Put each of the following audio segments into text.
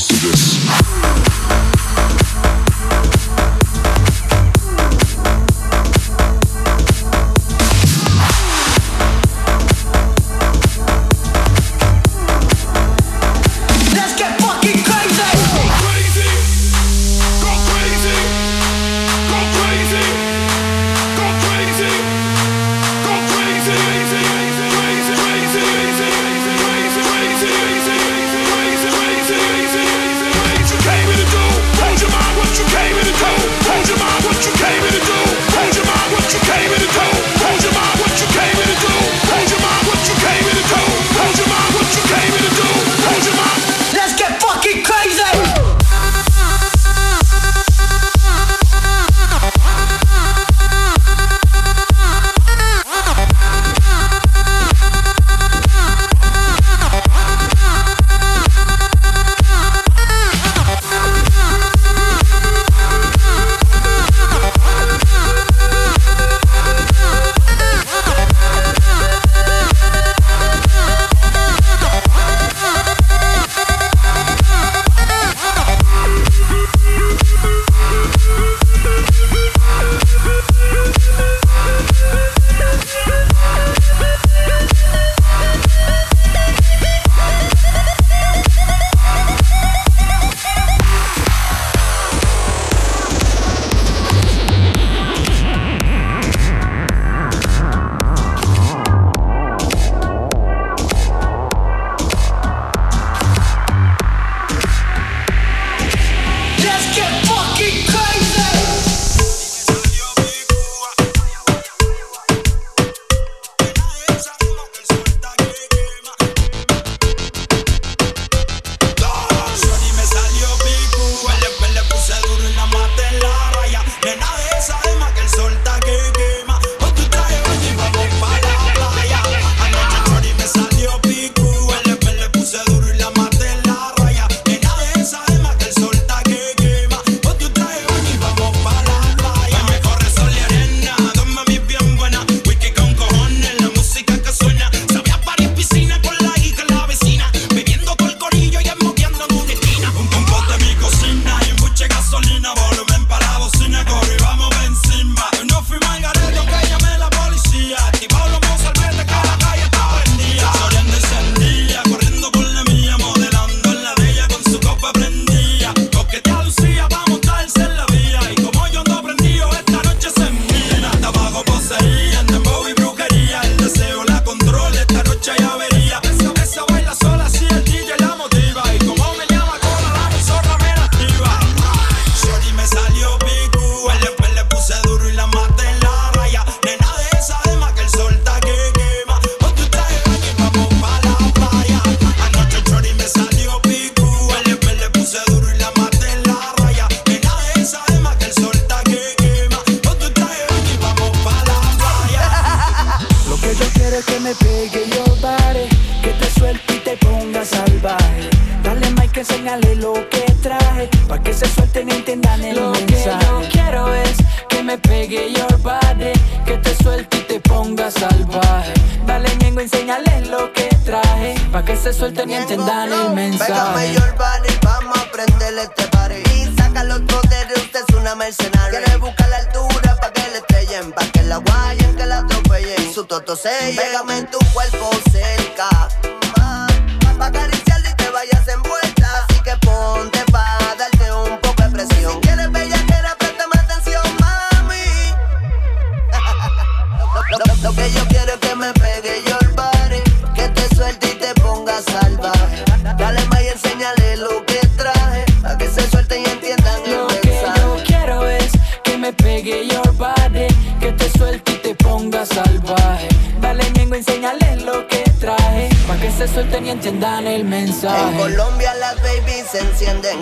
bounce to this.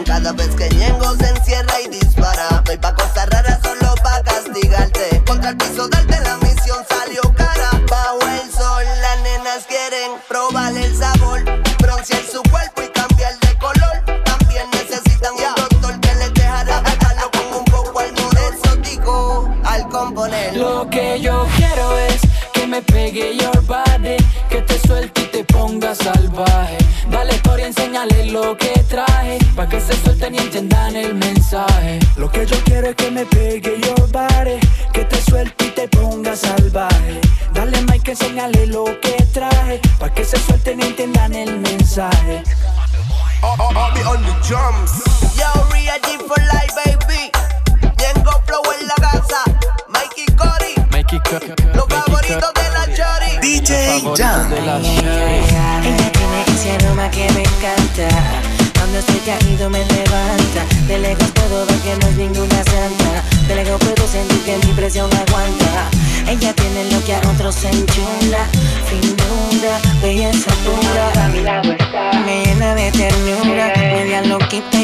cada vez que Ñengo se encierra y dispara. Voy pa' Costa Rica drums.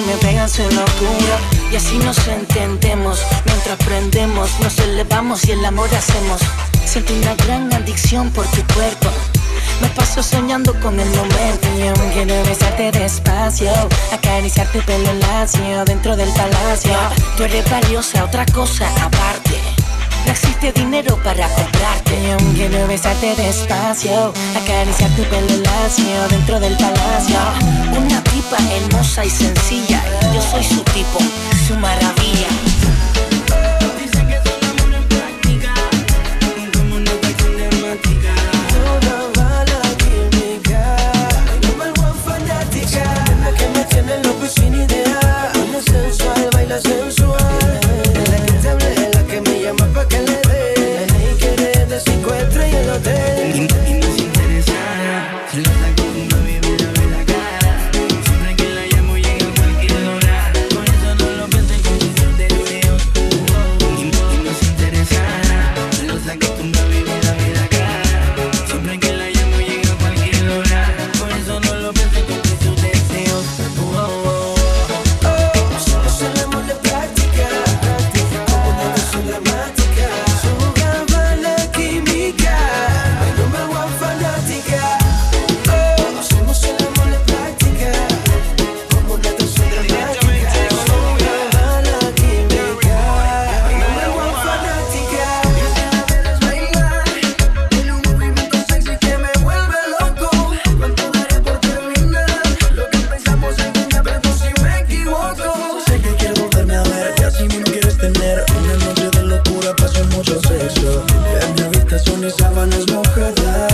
me pegas en locura. Y así nos entendemos. Mientras prendemos, nos elevamos y el amor hacemos. Siento una gran adicción por tu cuerpo. Me paso soñando con el momento Y aún quiero besarte despacio. Acariciar tu pelo lacio Dentro del palacio. Tú eres valiosa, otra cosa aparte. No existe dinero para comprarte. Y aún quiero besarte despacio. Acariciar tu pelo lacio Dentro del palacio. Una hermosa y sencilla. Yo soy su tipo, su maravilla. locura, pasó mucho sexo. En mi habitación y sábanas mojadas.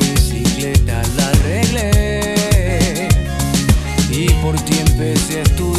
y por ti empecé a estudiar.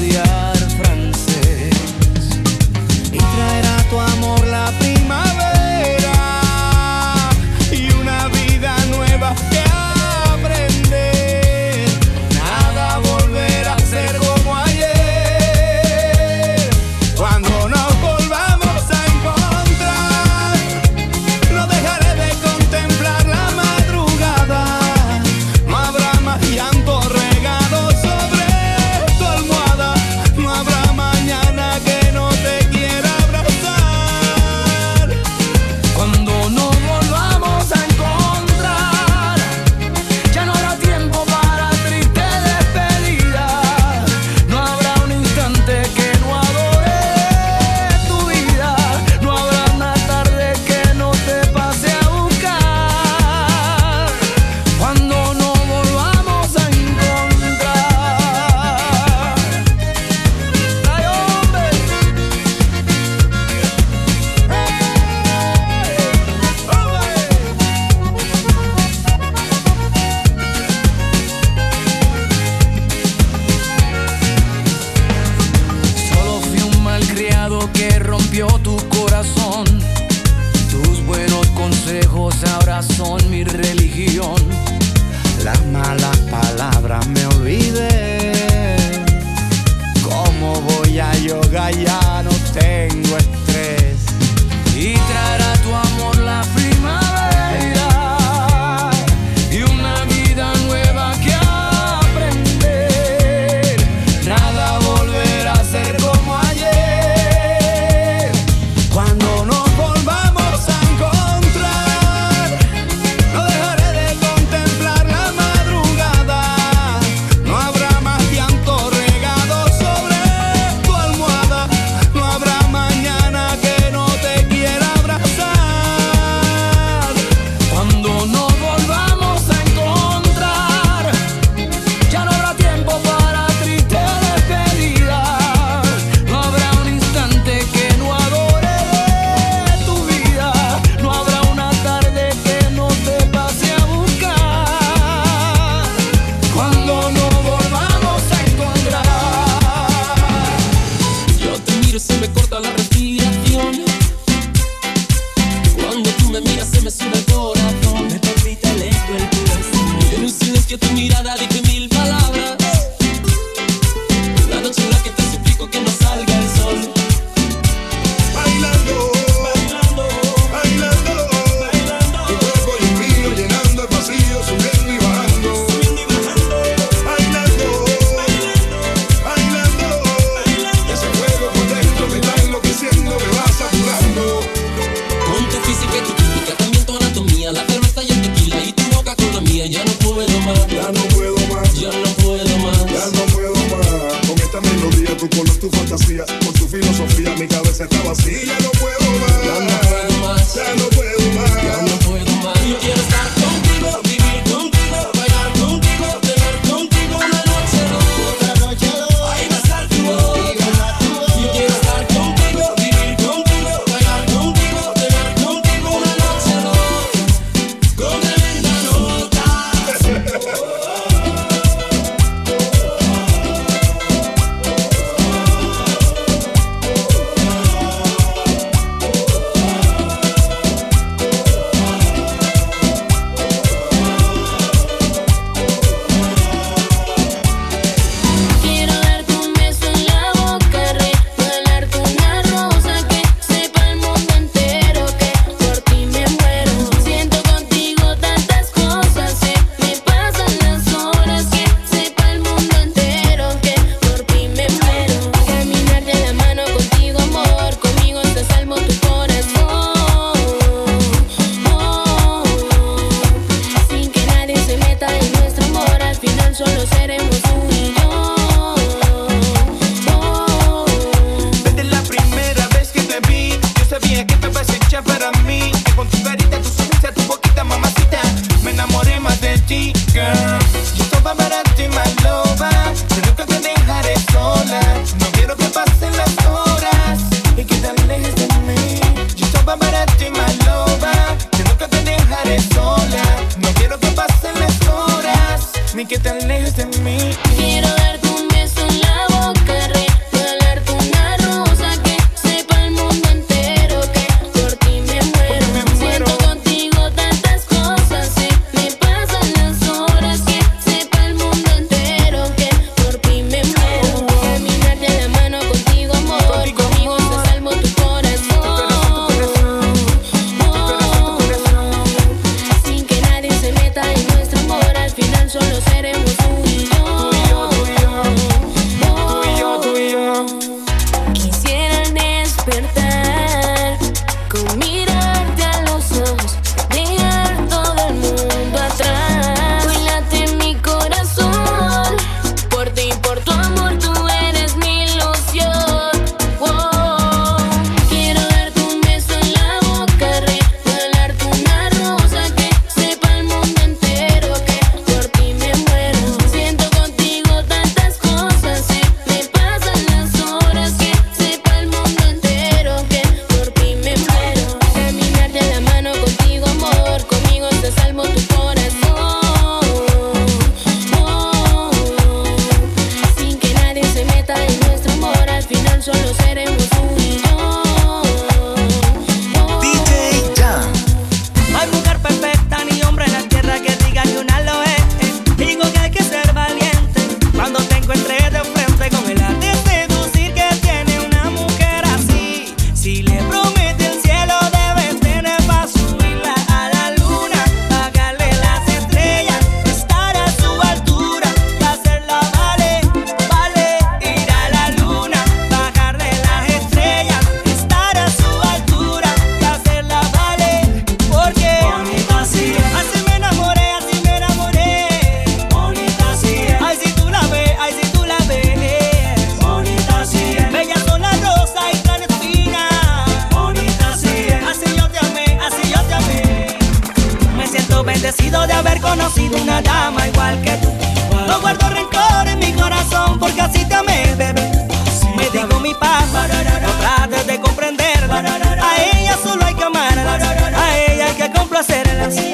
Complacerla.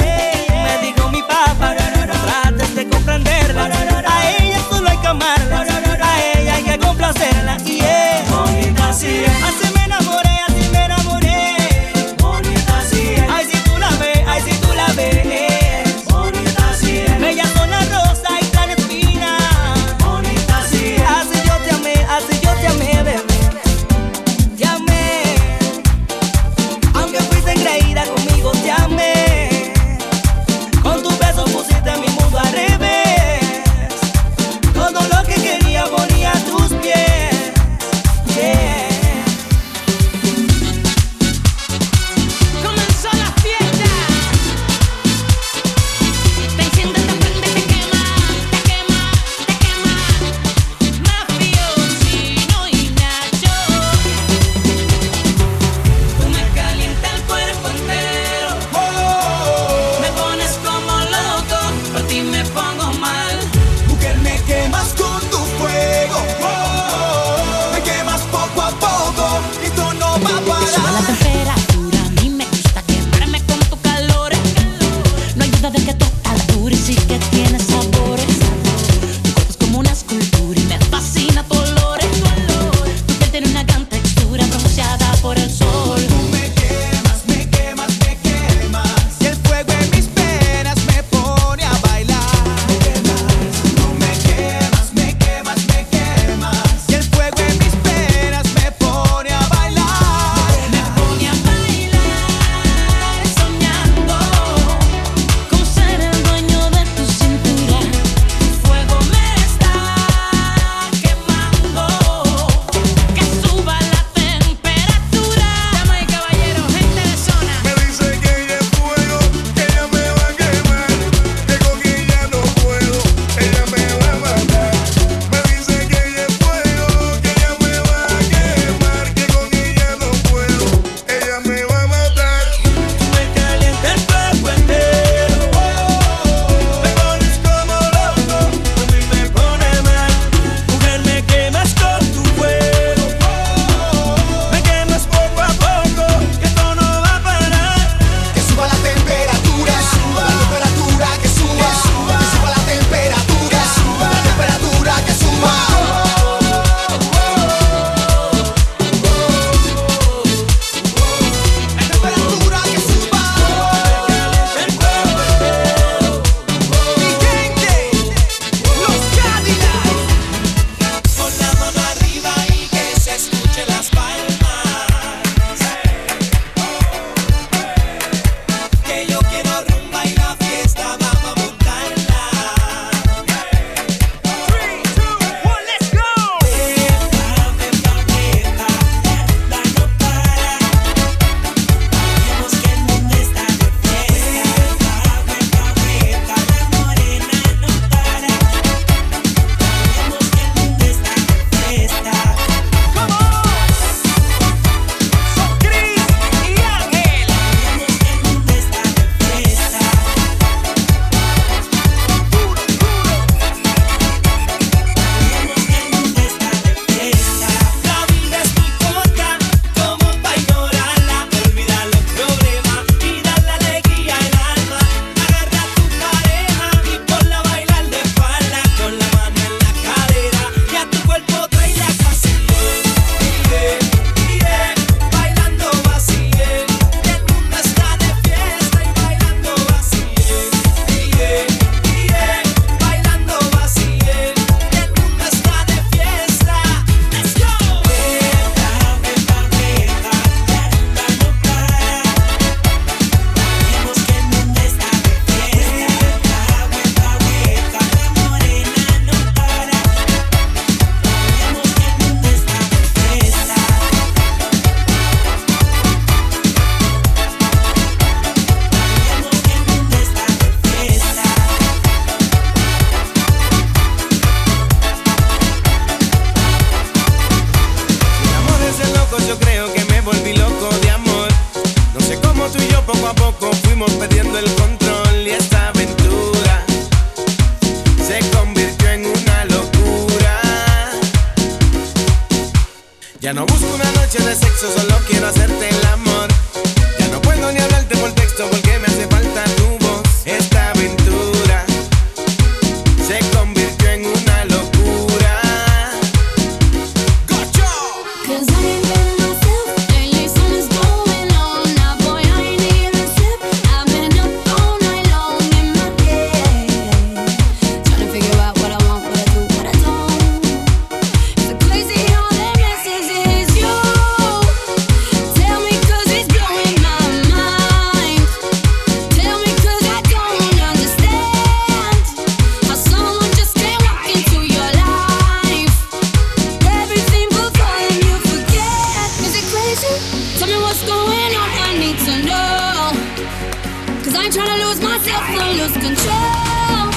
I ain't trying to lose myself or lose control.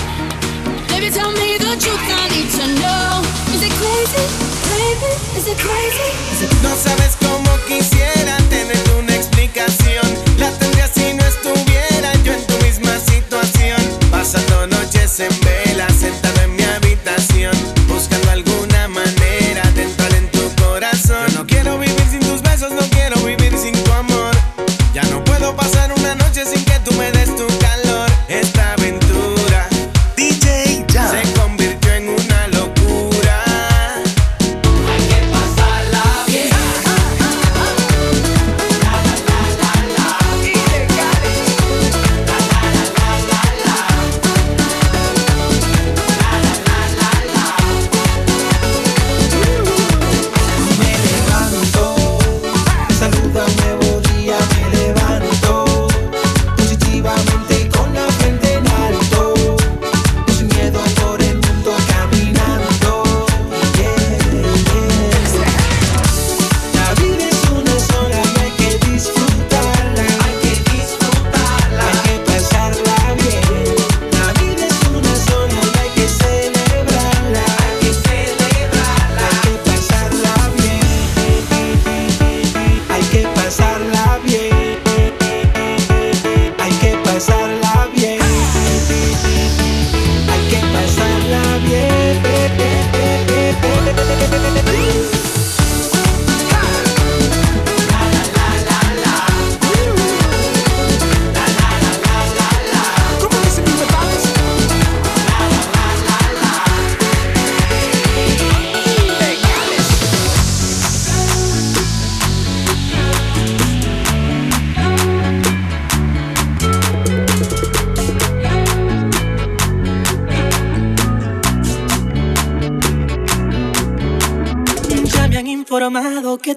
Baby, tell me the truth, I need to know. Is it crazy? Baby, is it crazy? No sabes cómo quisiera tener una.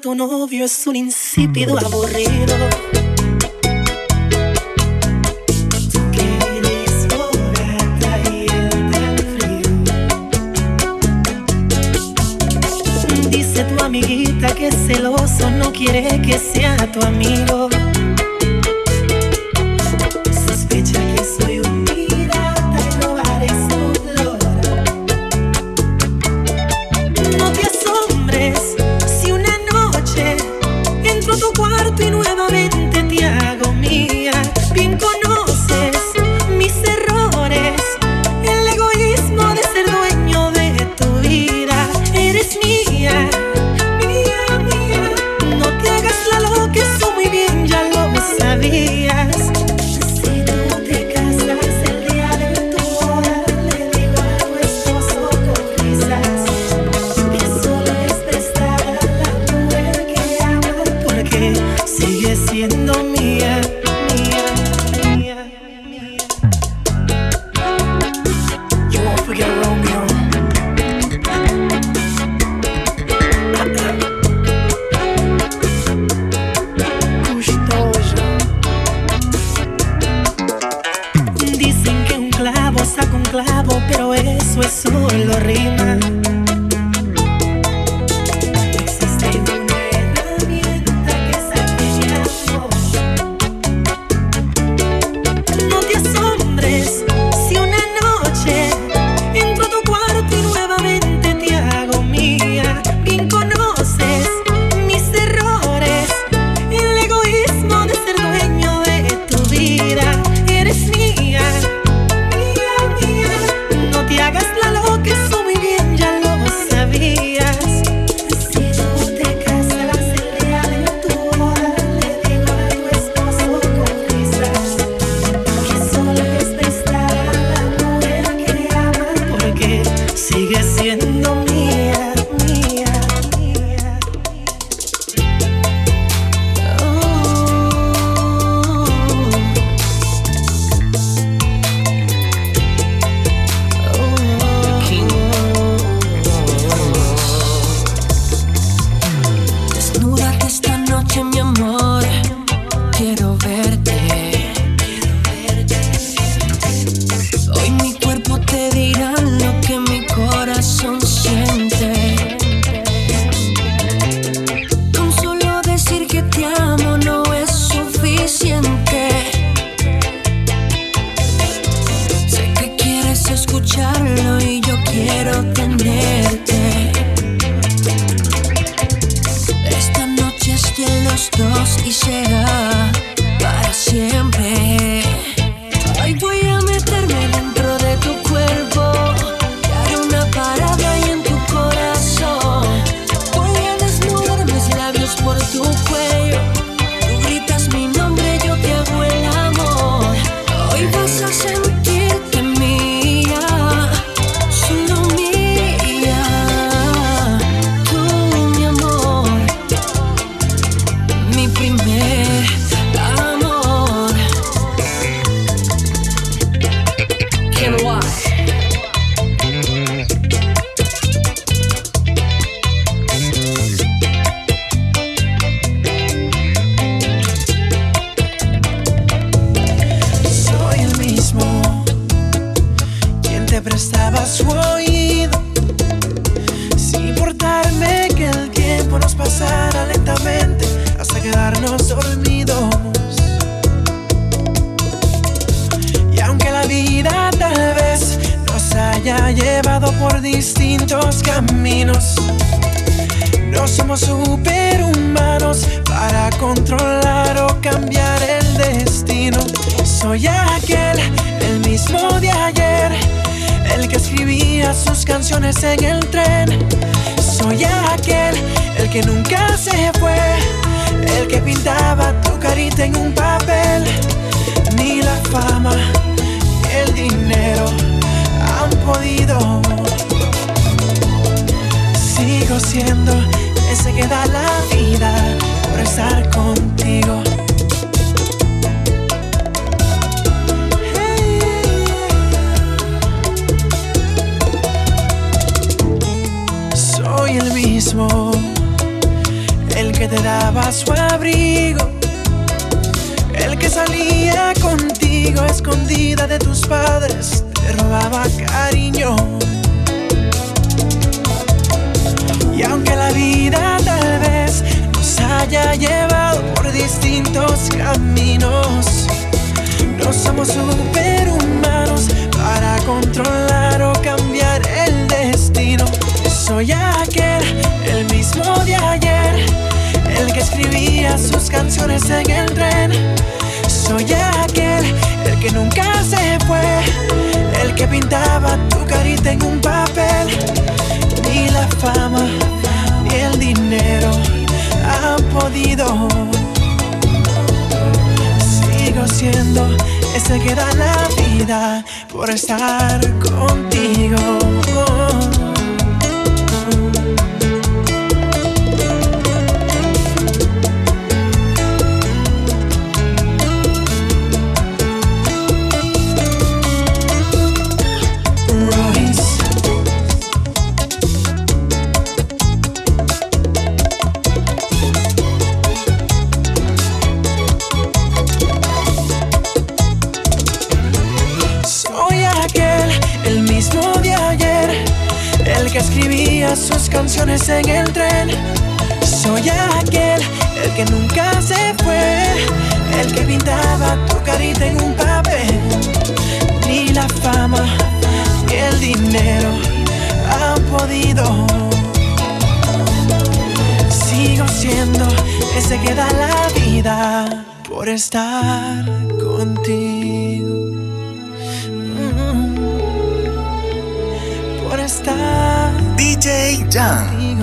tu novio es un insípido mm. aburrido. Pasara lentamente hasta quedarnos dormidos. Y aunque la vida tal vez nos haya llevado por distintos caminos, no somos superhumanos para controlar o cambiar el destino. Soy aquel, el mismo de ayer, el que escribía sus canciones en el tren. Soy aquel, el que nunca se fue, el que pintaba tu carita en un papel. Ni la fama, ni el dinero han podido Sigo siendo ese que da la vida por estar contigo. El que te daba su abrigo, el que salía contigo escondida de tus padres, te robaba cariño. Y aunque la vida tal vez nos haya llevado por distintos caminos, no somos superhumanos para controlar o cambiar. Soy aquel, el mismo de ayer, el que escribía sus canciones en el tren. Soy aquel, el que nunca se fue, el que pintaba tu carita en un papel ni la fama ni el dinero han podido. Sigo siendo ese que da la vida por estar contigo. Sus canciones en el tren. Soy aquel, el que nunca se fue, el que pintaba tu carita en un papel. Ni la fama, ni el dinero han podido. Sigo siendo ese que da la vida por estar contigo. Mm. Por